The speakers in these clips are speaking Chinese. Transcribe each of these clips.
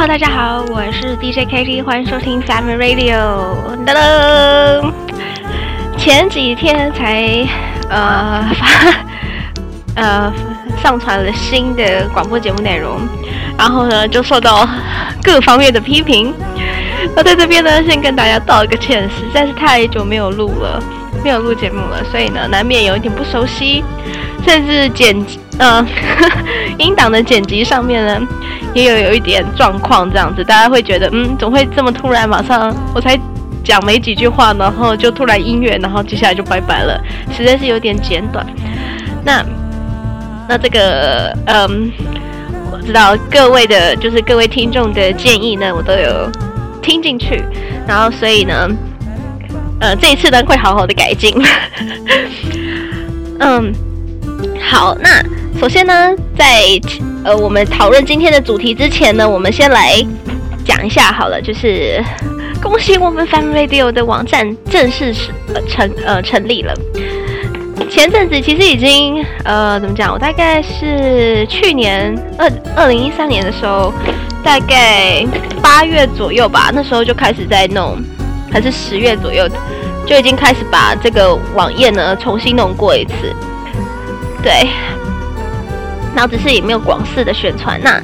哈大家好，我是 DJ KT，欢迎收听 Family Radio。哒哒，前几天才呃 发呃上传了新的广播节目内容，然后呢就受到各方面的批评。我在这边呢先跟大家道个歉，实在是太久没有录了，没有录节目了，所以呢难免有一点不熟悉，甚至剪辑呃 音档的剪辑上面呢。也有有一点状况这样子，大家会觉得，嗯，总会这么突然，马上我才讲没几句话，然后就突然音乐，然后接下来就拜拜了，实在是有点简短。那那这个，嗯，我知道各位的，就是各位听众的建议呢，我都有听进去，然后所以呢，呃，这一次呢会好好的改进。嗯，好，那首先呢，在呃，我们讨论今天的主题之前呢，我们先来讲一下好了，就是恭喜我们 Family Radio 的网站正式呃成呃成立了。前阵子其实已经呃怎么讲，我大概是去年二二零一三年的时候，大概八月左右吧，那时候就开始在弄，还是十月左右就已经开始把这个网页呢重新弄过一次，对。然后只是也没有广式的宣传，那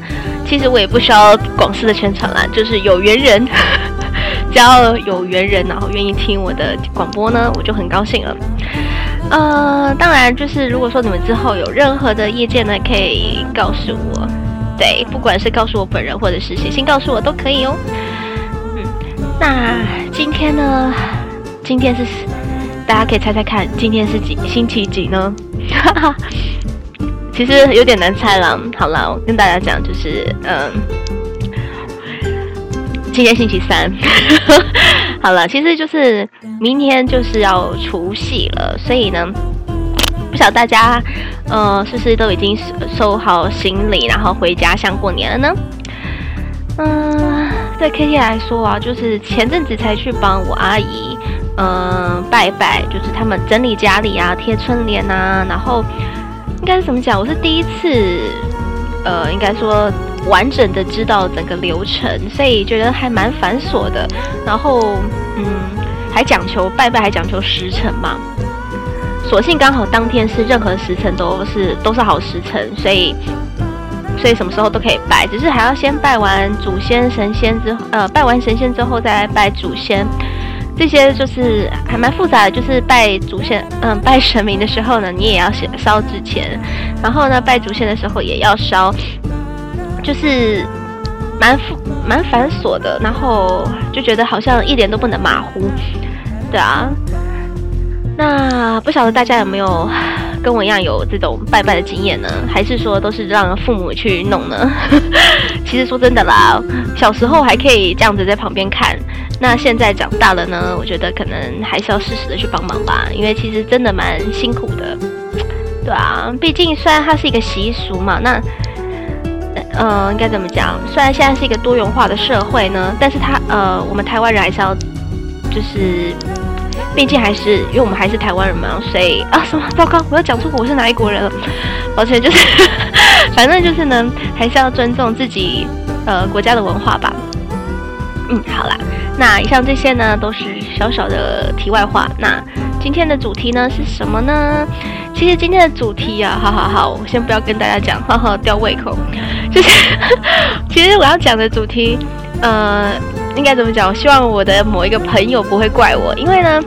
其实我也不需要广式的宣传啦，就是有缘人，只要有缘人，然后愿意听我的广播呢，我就很高兴了。呃，当然就是如果说你们之后有任何的意见呢，可以告诉我，对，不管是告诉我本人或者是写信告诉我都可以哦。嗯，那今天呢，今天是大家可以猜猜看，今天是几星期几呢？哈哈。其实有点难猜了。好了，我跟大家讲，就是嗯，今天星期三。好了，其实就是明天就是要除夕了，所以呢，不晓得大家呃是不是都已经收好行李，然后回家乡过年了呢？嗯，对 KT 来说啊，就是前阵子才去帮我阿姨嗯拜拜，就是他们整理家里啊，贴春联啊，然后。该怎么讲？我是第一次，呃，应该说完整的知道整个流程，所以觉得还蛮繁琐的。然后，嗯，还讲求拜拜，还讲求时辰嘛。所幸刚好当天是任何时辰都是都是好时辰，所以所以什么时候都可以拜，只是还要先拜完祖先神仙之，呃，拜完神仙之后再来拜祖先。这些就是还蛮复杂的，就是拜祖先，嗯，拜神明的时候呢，你也要烧烧纸钱，然后呢，拜祖先的时候也要烧，就是蛮复蛮繁琐的，然后就觉得好像一点都不能马虎，对啊。那不晓得大家有没有跟我一样有这种拜拜的经验呢？还是说都是让父母去弄呢？其实说真的啦，小时候还可以这样子在旁边看，那现在长大了呢，我觉得可能还是要适时的去帮忙吧，因为其实真的蛮辛苦的，对啊，毕竟虽然它是一个习俗嘛，那呃应该怎么讲？虽然现在是一个多元化的社会呢，但是它呃我们台湾人还是要就是。毕竟还是因为我们还是台湾人嘛，所以啊什么糟糕，我要讲出我是哪一国人了，抱歉，就是 反正就是呢，还是要尊重自己呃国家的文化吧。嗯，好啦，那以上这些呢都是小小的题外话。那今天的主题呢是什么呢？其实今天的主题啊，好好好，我先不要跟大家讲，哈哈，吊胃口。就是其实我要讲的主题，呃，应该怎么讲？我希望我的某一个朋友不会怪我，因为呢。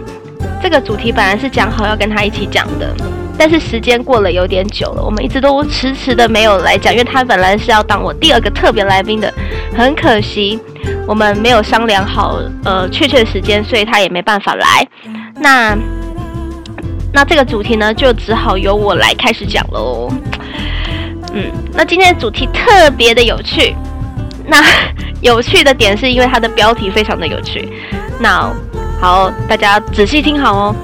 这个主题本来是讲好要跟他一起讲的，但是时间过了有点久了，我们一直都迟迟的没有来讲，因为他本来是要当我第二个特别来宾的，很可惜我们没有商量好呃确切的时间，所以他也没办法来。那那这个主题呢，就只好由我来开始讲喽。嗯，那今天的主题特别的有趣，那 有趣的点是因为它的标题非常的有趣，那。好，大家仔细听好哦。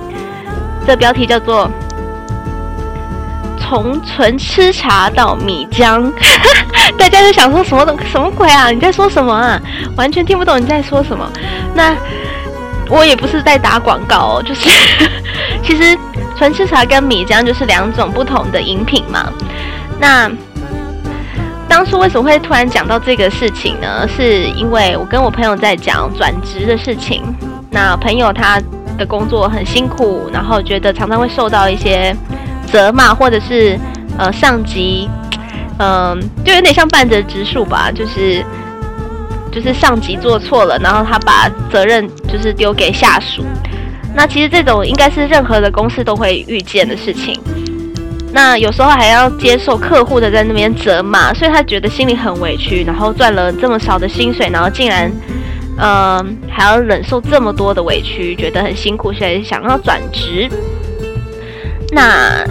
这标题叫做“从纯吃茶到米浆”，大家就想说什么东什么鬼啊？你在说什么啊？完全听不懂你在说什么。那我也不是在打广告哦，就是 其实纯吃茶跟米浆就是两种不同的饮品嘛。那当初为什么会突然讲到这个事情呢？是因为我跟我朋友在讲转职的事情。那朋友他的工作很辛苦，然后觉得常常会受到一些责骂，或者是呃上级，嗯、就有点像半泽直树吧，就是就是上级做错了，然后他把责任就是丢给下属。那其实这种应该是任何的公司都会遇见的事情。那有时候还要接受客户的在那边责骂，所以他觉得心里很委屈。然后赚了这么少的薪水，然后竟然，嗯、呃，还要忍受这么多的委屈，觉得很辛苦，所以想要转职。那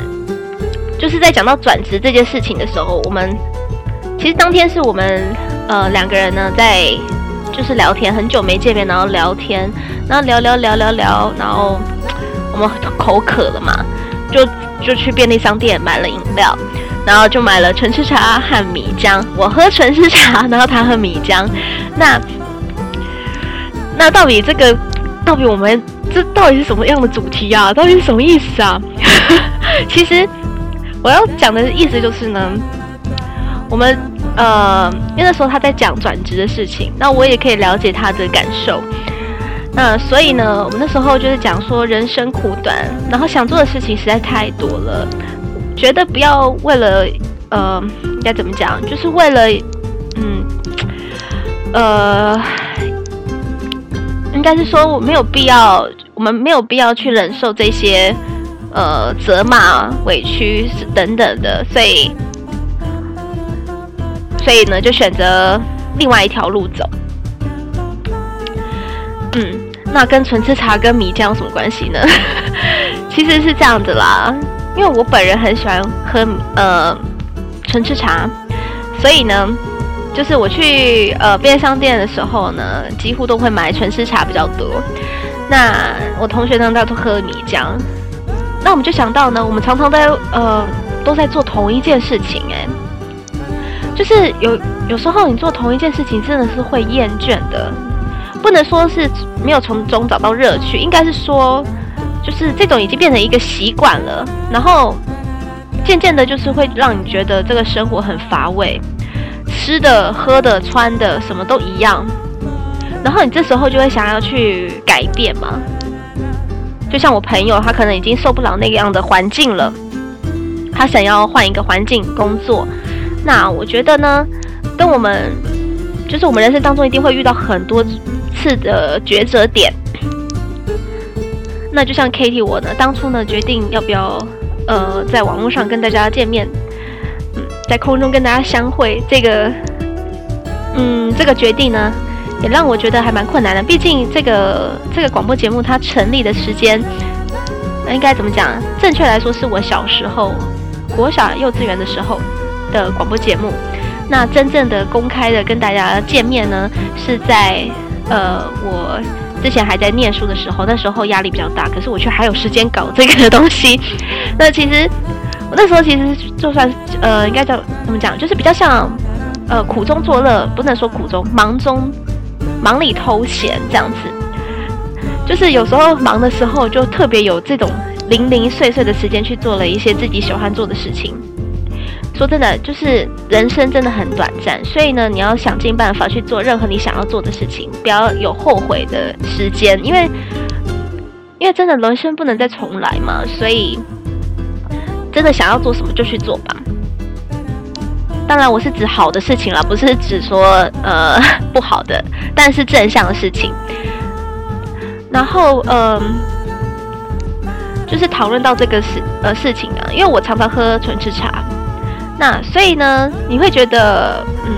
就是在讲到转职这件事情的时候，我们其实当天是我们呃两个人呢在就是聊天，很久没见面，然后聊天，然后聊聊聊聊聊，然后我们口渴了嘛，就。就去便利商店买了饮料，然后就买了纯吃茶和米浆。我喝纯吃茶，然后他喝米浆。那那到底这个，到底我们这到底是什么样的主题啊？到底是什么意思啊？其实我要讲的意思就是呢，我们呃，因为那时候他在讲转职的事情，那我也可以了解他的感受。那所以呢，我们那时候就是讲说人生苦短，然后想做的事情实在太多了，觉得不要为了呃，应该怎么讲，就是为了嗯呃，应该是说我没有必要，我们没有必要去忍受这些呃责骂、委屈等等的，所以所以呢，就选择另外一条路走。嗯，那跟纯吃茶跟米浆有什么关系呢？其实是这样子啦，因为我本人很喜欢喝呃纯吃茶，所以呢，就是我去呃便利商店的时候呢，几乎都会买纯吃茶比较多。那我同学呢，他都喝米浆，那我们就想到呢，我们常常在呃都在做同一件事情，欸，诶，就是有有时候你做同一件事情，真的是会厌倦的。不能说是没有从中找到乐趣，应该是说，就是这种已经变成一个习惯了，然后渐渐的，就是会让你觉得这个生活很乏味，吃的、喝的、穿的什么都一样，然后你这时候就会想要去改变嘛。就像我朋友，他可能已经受不了那个样的环境了，他想要换一个环境工作。那我觉得呢，跟我们就是我们人生当中一定会遇到很多。次的抉择点，那就像 Katie 我呢，当初呢决定要不要呃在网络上跟大家见面，在空中跟大家相会，这个嗯这个决定呢，也让我觉得还蛮困难的。毕竟这个这个广播节目它成立的时间，那应该怎么讲？正确来说是我小时候国小幼稚园的时候的广播节目。那真正的公开的跟大家见面呢，是在。呃，我之前还在念书的时候，那时候压力比较大，可是我却还有时间搞这个东西。那其实我那时候其实就算呃，应该叫怎么讲，就是比较像呃苦中作乐，不能说苦中忙中忙里偷闲这样子。就是有时候忙的时候，就特别有这种零零碎碎的时间去做了一些自己喜欢做的事情。说真的，就是人生真的很短暂，所以呢，你要想尽办法去做任何你想要做的事情，不要有后悔的时间，因为因为真的人生不能再重来嘛，所以真的想要做什么就去做吧。当然，我是指好的事情啦，不是指说呃 不好的，但是正向的事情。然后嗯、就是讨论到这个事呃事情啊，因为我常常喝纯吃茶。那所以呢，你会觉得，嗯，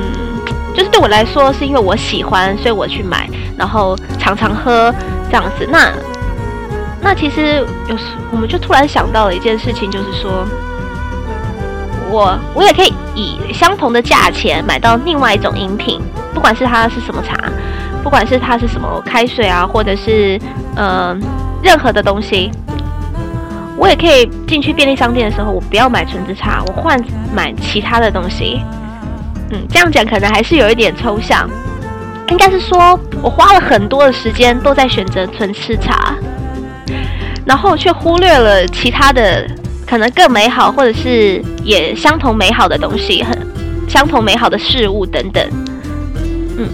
就是对我来说，是因为我喜欢，所以我去买，然后常常喝这样子。那那其实有时我们就突然想到了一件事情，就是说，我我也可以以相同的价钱买到另外一种饮品，不管是它是什么茶，不管是它是什么开水啊，或者是呃任何的东西。我也可以进去便利商店的时候，我不要买纯吃茶，我换买其他的东西。嗯，这样讲可能还是有一点抽象，应该是说我花了很多的时间都在选择纯吃茶，然后却忽略了其他的可能更美好或者是也相同美好的东西，很相同美好的事物等等。嗯，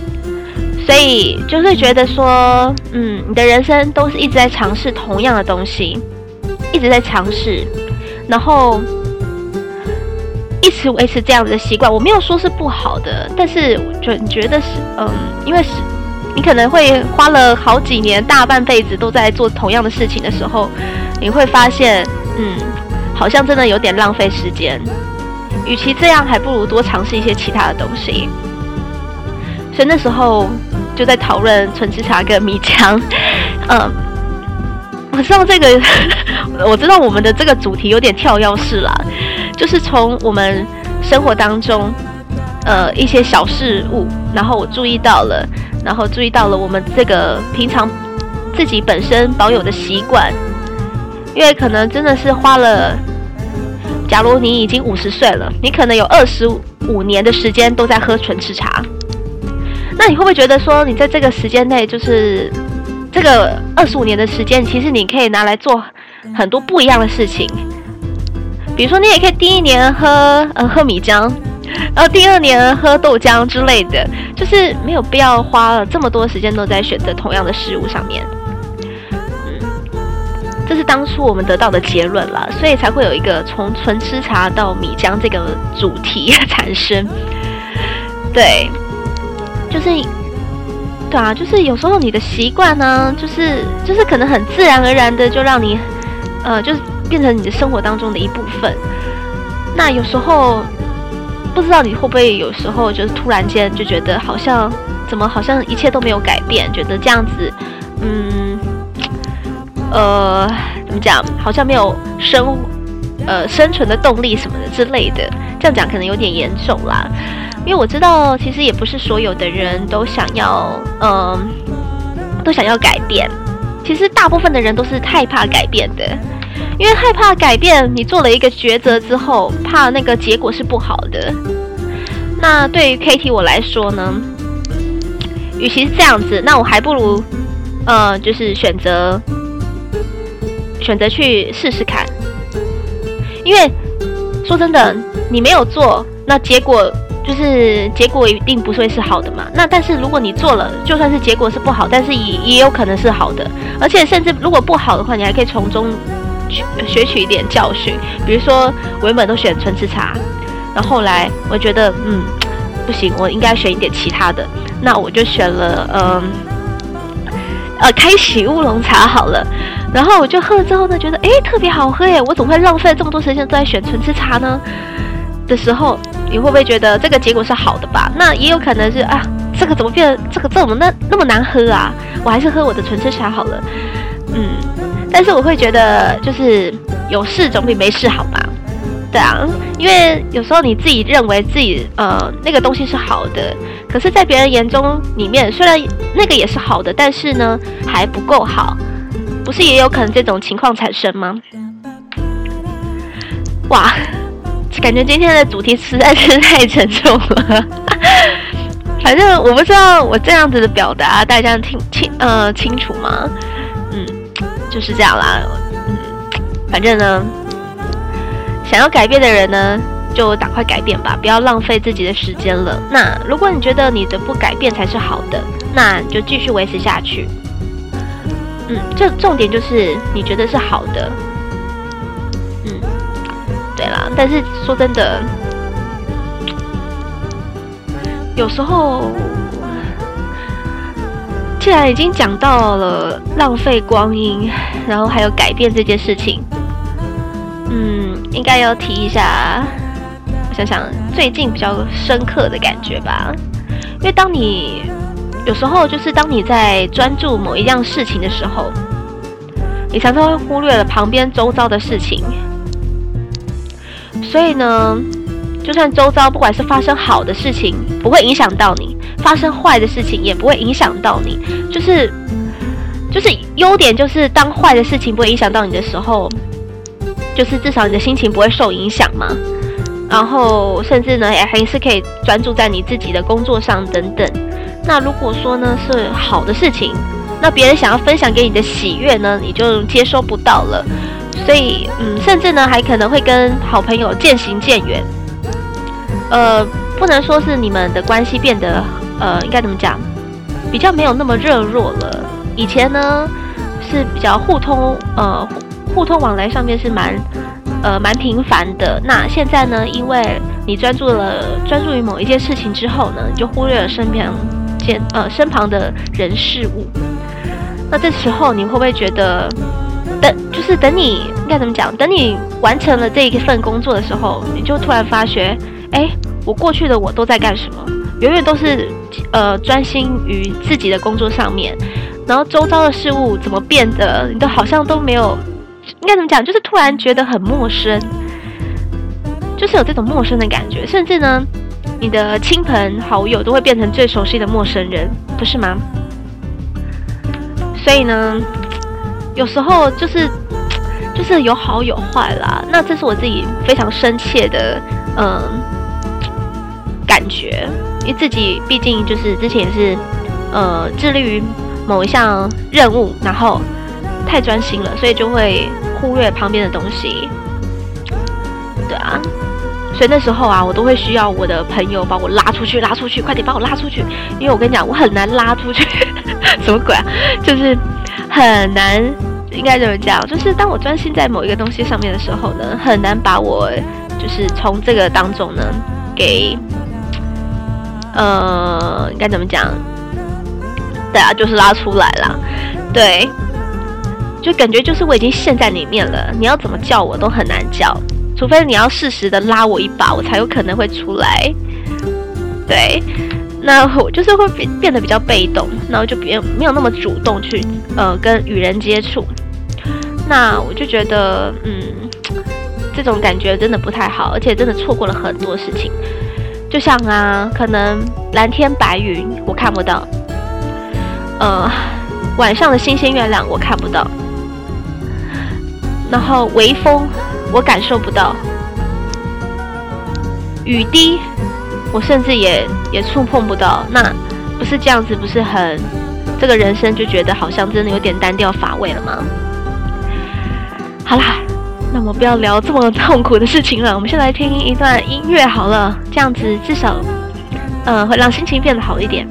所以就是觉得说，嗯，你的人生都是一直在尝试同样的东西，一直在尝试，然后一直维持这样子的习惯。我没有说是不好的，但是觉觉得是，嗯，因为是。你可能会花了好几年，大半辈子都在做同样的事情的时候，你会发现，嗯，好像真的有点浪费时间。与其这样，还不如多尝试一些其他的东西。所以那时候就在讨论纯吃茶跟米浆。嗯，我知道这个，我知道我们的这个主题有点跳跃式啦，就是从我们生活当中，呃，一些小事物，然后我注意到了。然后注意到了我们这个平常自己本身保有的习惯，因为可能真的是花了，假如你已经五十岁了，你可能有二十五年的时间都在喝纯吃茶，那你会不会觉得说，你在这个时间内，就是这个二十五年的时间，其实你可以拿来做很多不一样的事情，比如说你也可以第一年喝呃喝米浆。然后第二年喝豆浆之类的，就是没有必要花了这么多时间都在选择同样的食物上面。这是当初我们得到的结论了，所以才会有一个从纯吃茶到米浆这个主题产生。对，就是，对啊，就是有时候你的习惯呢，就是就是可能很自然而然的就让你，呃，就是变成你的生活当中的一部分。那有时候。不知道你会不会有时候就是突然间就觉得好像怎么好像一切都没有改变，觉得这样子，嗯，呃，怎么讲，好像没有生呃生存的动力什么的之类的。这样讲可能有点严重啦，因为我知道其实也不是所有的人都想要，嗯、都想要改变。其实大部分的人都是害怕改变的。因为害怕改变，你做了一个抉择之后，怕那个结果是不好的。那对于 KT 我来说呢，与其是这样子，那我还不如，呃，就是选择选择去试试看。因为说真的，你没有做，那结果就是结果一定不会是好的嘛。那但是如果你做了，就算是结果是不好，但是也也有可能是好的。而且甚至如果不好的话，你还可以从中。学取一点教训，比如说我原本都选纯吃茶，然后后来我觉得嗯不行，我应该选一点其他的，那我就选了嗯呃，呃开喜乌龙茶好了，然后我就喝了之后呢，觉得诶特别好喝耶，我怎么会浪费这么多时间都在选纯吃茶呢？的时候，你会不会觉得这个结果是好的吧？那也有可能是啊，这个怎么变这个这怎么那那么难喝啊？我还是喝我的纯吃茶好了，嗯。但是我会觉得，就是有事总比没事好吧？对啊，因为有时候你自己认为自己呃那个东西是好的，可是，在别人眼中里面，虽然那个也是好的，但是呢还不够好，不是也有可能这种情况产生吗？哇，感觉今天的主题实在是太沉重了。反正我不知道我这样子的表达大家听清呃清楚吗？嗯就是这样啦，嗯，反正呢，想要改变的人呢，就赶快改变吧，不要浪费自己的时间了。那如果你觉得你的不改变才是好的，那你就继续维持下去。嗯，这重点就是你觉得是好的。嗯，对啦，但是说真的，有时候。既然已经讲到了浪费光阴，然后还有改变这件事情，嗯，应该要提一下。我想想，最近比较深刻的感觉吧。因为当你有时候就是当你在专注某一样事情的时候，你常常会忽略了旁边周遭的事情。所以呢，就算周遭不管是发生好的事情，不会影响到你。发生坏的事情也不会影响到你，就是就是优点就是当坏的事情不会影响到你的时候，就是至少你的心情不会受影响嘛。然后甚至呢，也还是可以专注在你自己的工作上等等。那如果说呢是好的事情，那别人想要分享给你的喜悦呢，你就接收不到了。所以嗯，甚至呢还可能会跟好朋友渐行渐远。呃。不能说是你们的关系变得呃，应该怎么讲，比较没有那么热络了。以前呢是比较互通呃互通往来上面是蛮呃蛮频繁的。那现在呢，因为你专注了专注于某一件事情之后呢，你就忽略了身边间呃身旁的人事物。那这时候你会不会觉得？等就是等你应该怎么讲？等你完成了这一份工作的时候，你就突然发觉，哎，我过去的我都在干什么？永远都是呃专心于自己的工作上面，然后周遭的事物怎么变得，你都好像都没有，应该怎么讲？就是突然觉得很陌生，就是有这种陌生的感觉，甚至呢，你的亲朋好友都会变成最熟悉的陌生人，不是吗？所以呢。有时候就是，就是有好有坏啦。那这是我自己非常深切的，嗯，感觉。因为自己毕竟就是之前也是，呃，致力于某一项任务，然后太专心了，所以就会忽略旁边的东西。对啊，所以那时候啊，我都会需要我的朋友把我拉出去，拉出去，快点把我拉出去。因为我跟你讲，我很难拉出去，什么鬼啊？就是。很难，应该怎么讲？就是当我专心在某一个东西上面的时候呢，很难把我就是从这个当中呢给呃，应该怎么讲？对啊，就是拉出来了。对，就感觉就是我已经陷在里面了，你要怎么叫我都很难叫，除非你要适时的拉我一把，我才有可能会出来。对。那我就是会变变得比较被动，然后就别没有那么主动去呃跟与人接触。那我就觉得，嗯，这种感觉真的不太好，而且真的错过了很多事情。就像啊，可能蓝天白云我看不到，呃，晚上的星星月亮我看不到，然后微风我感受不到，雨滴。我甚至也也触碰不到，那不是这样子，不是很这个人生就觉得好像真的有点单调乏味了吗？好啦，那我们不要聊这么痛苦的事情了，我们先来听一段音乐好了，这样子至少呃会让心情变得好一点。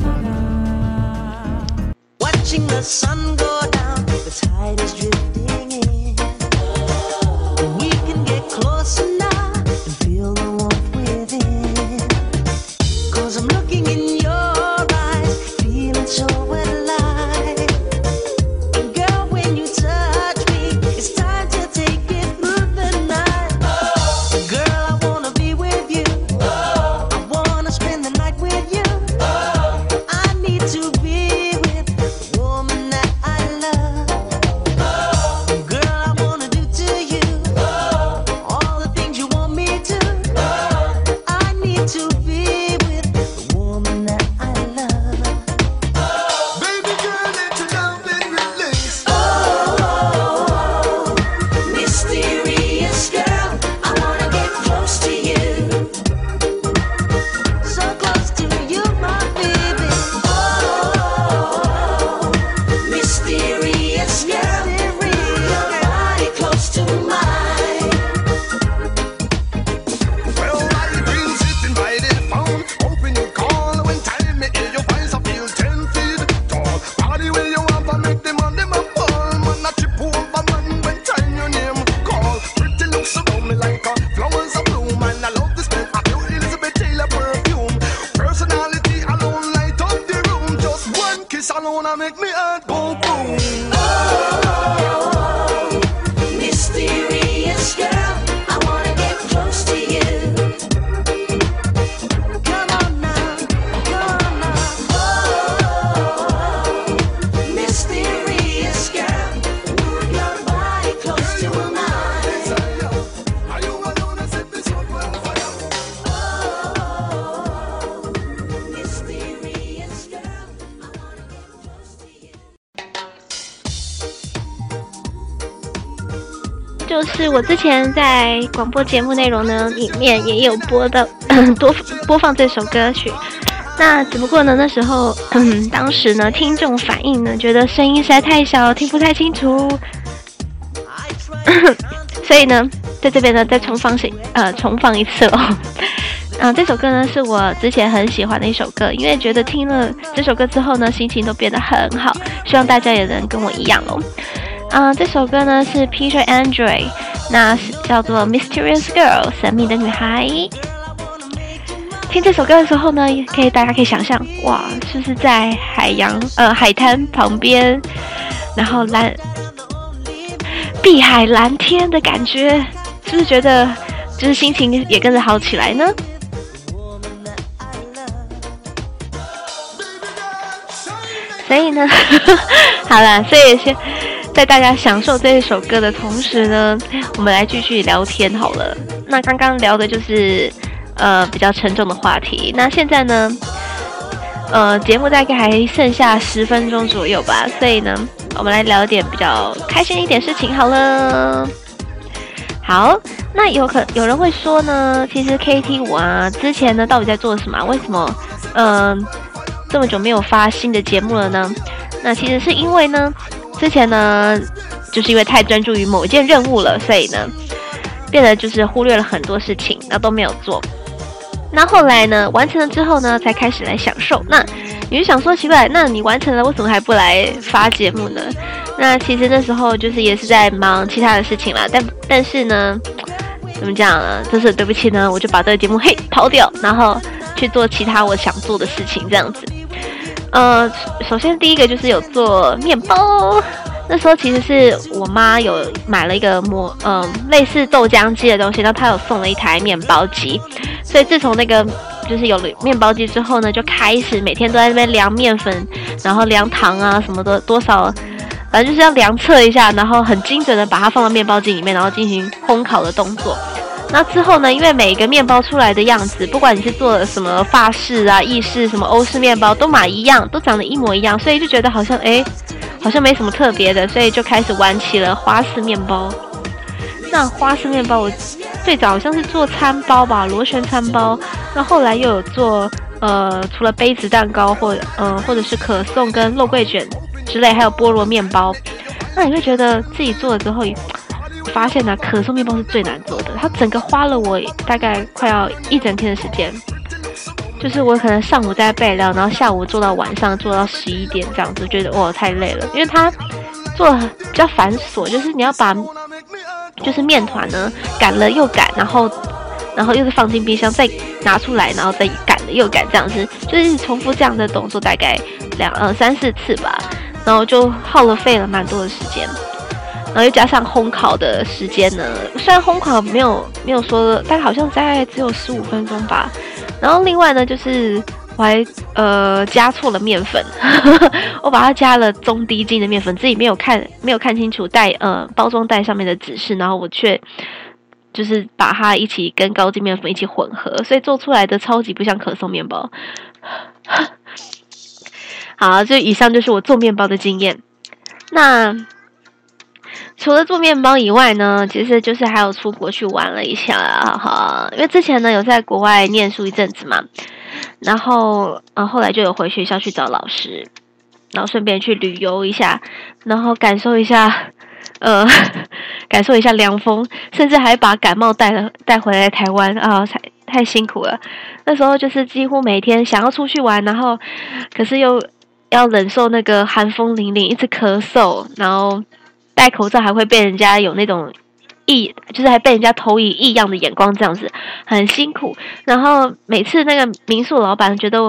是我之前在广播节目内容呢里面也有播的 多播放这首歌曲，那只不过呢那时候嗯当时呢听众反应呢觉得声音实在太小，听不太清楚，所以呢在这边呢再重放些呃重放一次哦。嗯，这首歌呢是我之前很喜欢的一首歌，因为觉得听了这首歌之后呢，心情都变得很好。希望大家也能跟我一样喽。嗯，这首歌呢是 Peter Andre，那是叫做 Mysterious Girl，神秘的女孩。听这首歌的时候呢，可以大家可以想象，哇，是不是在海洋呃海滩旁边，然后蓝碧海蓝天的感觉，是不是觉得就是心情也跟着好起来呢？所以呢，好了，所以先在大家享受这一首歌的同时呢，我们来继续聊天好了。那刚刚聊的就是呃比较沉重的话题，那现在呢，呃节目大概还剩下十分钟左右吧，所以呢，我们来聊点比较开心一点事情好了。好，那有可有人会说呢，其实 KT 五啊之前呢到底在做什么？为什么嗯？这么久没有发新的节目了呢？那其实是因为呢，之前呢，就是因为太专注于某一件任务了，所以呢，变得就是忽略了很多事情，那都没有做。那后来呢，完成了之后呢，才开始来享受。那你就想说奇怪，那你完成了，为什么还不来发节目呢？那其实那时候就是也是在忙其他的事情啦。但但是呢，怎么讲呢？就是对不起呢，我就把这个节目嘿抛掉，然后去做其他我想做的事情，这样子。呃，首先第一个就是有做面包，那时候其实是我妈有买了一个磨，嗯、呃，类似豆浆机的东西，然后她有送了一台面包机，所以自从那个就是有了面包机之后呢，就开始每天都在那边量面粉，然后量糖啊什么的多少，反正就是要量测一下，然后很精准的把它放到面包机里面，然后进行烘烤的动作。那之后呢，因为每一个面包出来的样子，不管你是做什么法式啊、意式、什么欧式面包，都买一样，都长得一模一样，所以就觉得好像哎，好像没什么特别的，所以就开始玩起了花式面包。那花式面包，我最早好像是做餐包吧，螺旋餐包。那后来又有做呃，除了杯子蛋糕或呃，或者是可颂跟肉桂卷之类，还有菠萝面包。那你会觉得自己做了之后，发现呢、啊，可颂面包是最难做的，它整个花了我大概快要一整天的时间，就是我可能上午在备料，然后下午做到晚上，做到十一点这样子，觉得哇太累了，因为它做的比较繁琐，就是你要把就是面团呢擀了又擀，然后然后又是放进冰箱再拿出来，然后再擀了又擀这样子，就是重复这样的动作大概两呃三四次吧，然后就耗了费了蛮多的时间。然后又加上烘烤的时间呢，虽然烘烤没有没有说，但好像大概只有十五分钟吧。然后另外呢，就是我还呃加错了面粉，我把它加了中低筋的面粉，自己没有看没有看清楚袋呃包装袋上面的指示，然后我却就是把它一起跟高筋面粉一起混合，所以做出来的超级不像可颂面包。好，这以上就是我做面包的经验。那。除了做面包以外呢，其实就是还有出国去玩了一下哈，因为之前呢有在国外念书一阵子嘛，然后呃后来就有回学校去找老师，然后顺便去旅游一下，然后感受一下呃 感受一下凉风，甚至还把感冒带了带回来台湾啊，太太辛苦了。那时候就是几乎每天想要出去玩，然后可是又要忍受那个寒风凛凛，一直咳嗽，然后。戴口罩还会被人家有那种异，就是还被人家投以异样的眼光，这样子很辛苦。然后每次那个民宿老板觉得，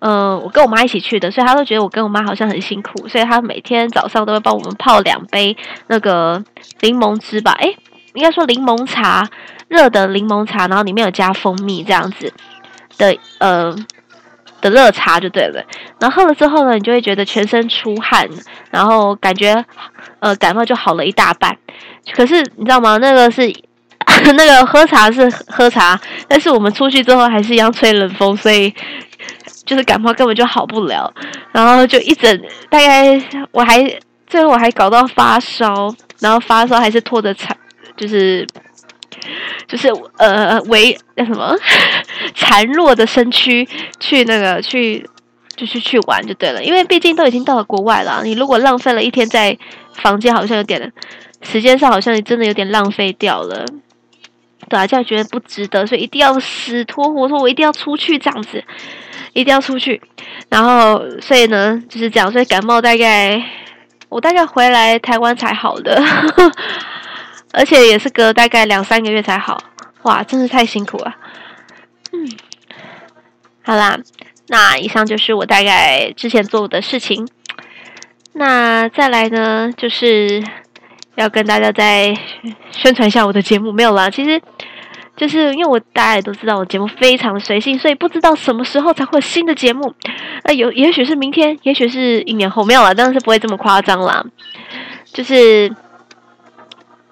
嗯、呃，我跟我妈一起去的，所以他都觉得我跟我妈好像很辛苦，所以他每天早上都会帮我们泡两杯那个柠檬汁吧，诶，应该说柠檬茶，热的柠檬茶，然后里面有加蜂蜜这样子的，呃。的热茶就对了，然后喝了之后呢，你就会觉得全身出汗，然后感觉呃感冒就好了一大半。可是你知道吗？那个是 那个喝茶是喝茶，但是我们出去之后还是一样吹冷风，所以就是感冒根本就好不了。然后就一整大概我还最后我还搞到发烧，然后发烧还是拖着惨，就是。就是呃，为那什么孱弱的身躯去那个去，就是去玩就对了，因为毕竟都已经到了国外了，你如果浪费了一天在房间，好像有点时间上好像真的有点浪费掉了。对啊，这样觉得不值得，所以一定要死拖活拖，我一定要出去这样子，一定要出去。然后，所以呢，就是这样，所以感冒大概我大概回来台湾才好的，而且也是隔大概两三个月才好。哇，真是太辛苦了。嗯，好啦，那以上就是我大概之前做的事情。那再来呢，就是要跟大家再宣传一下我的节目，没有啦。其实就是因为我大家也都知道，我节目非常随性，所以不知道什么时候才会有新的节目。那有，也许是明天，也许是一年后，没有啦，当然是不会这么夸张啦。就是。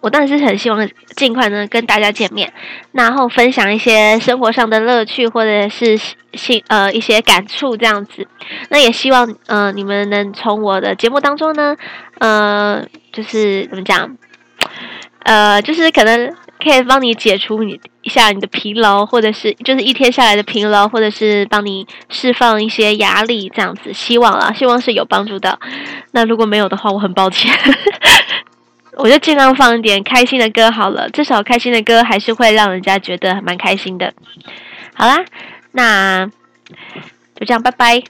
我当然是很希望尽快呢跟大家见面，然后分享一些生活上的乐趣或者是性呃一些感触这样子。那也希望呃你们能从我的节目当中呢，呃就是怎么讲，呃就是可能可以帮你解除你一下你的疲劳，或者是就是一天下来的疲劳，或者是帮你释放一些压力这样子。希望啊，希望是有帮助的。那如果没有的话，我很抱歉。我就尽量放一点开心的歌好了，至少开心的歌还是会让人家觉得蛮开心的。好啦，那就这样，拜拜。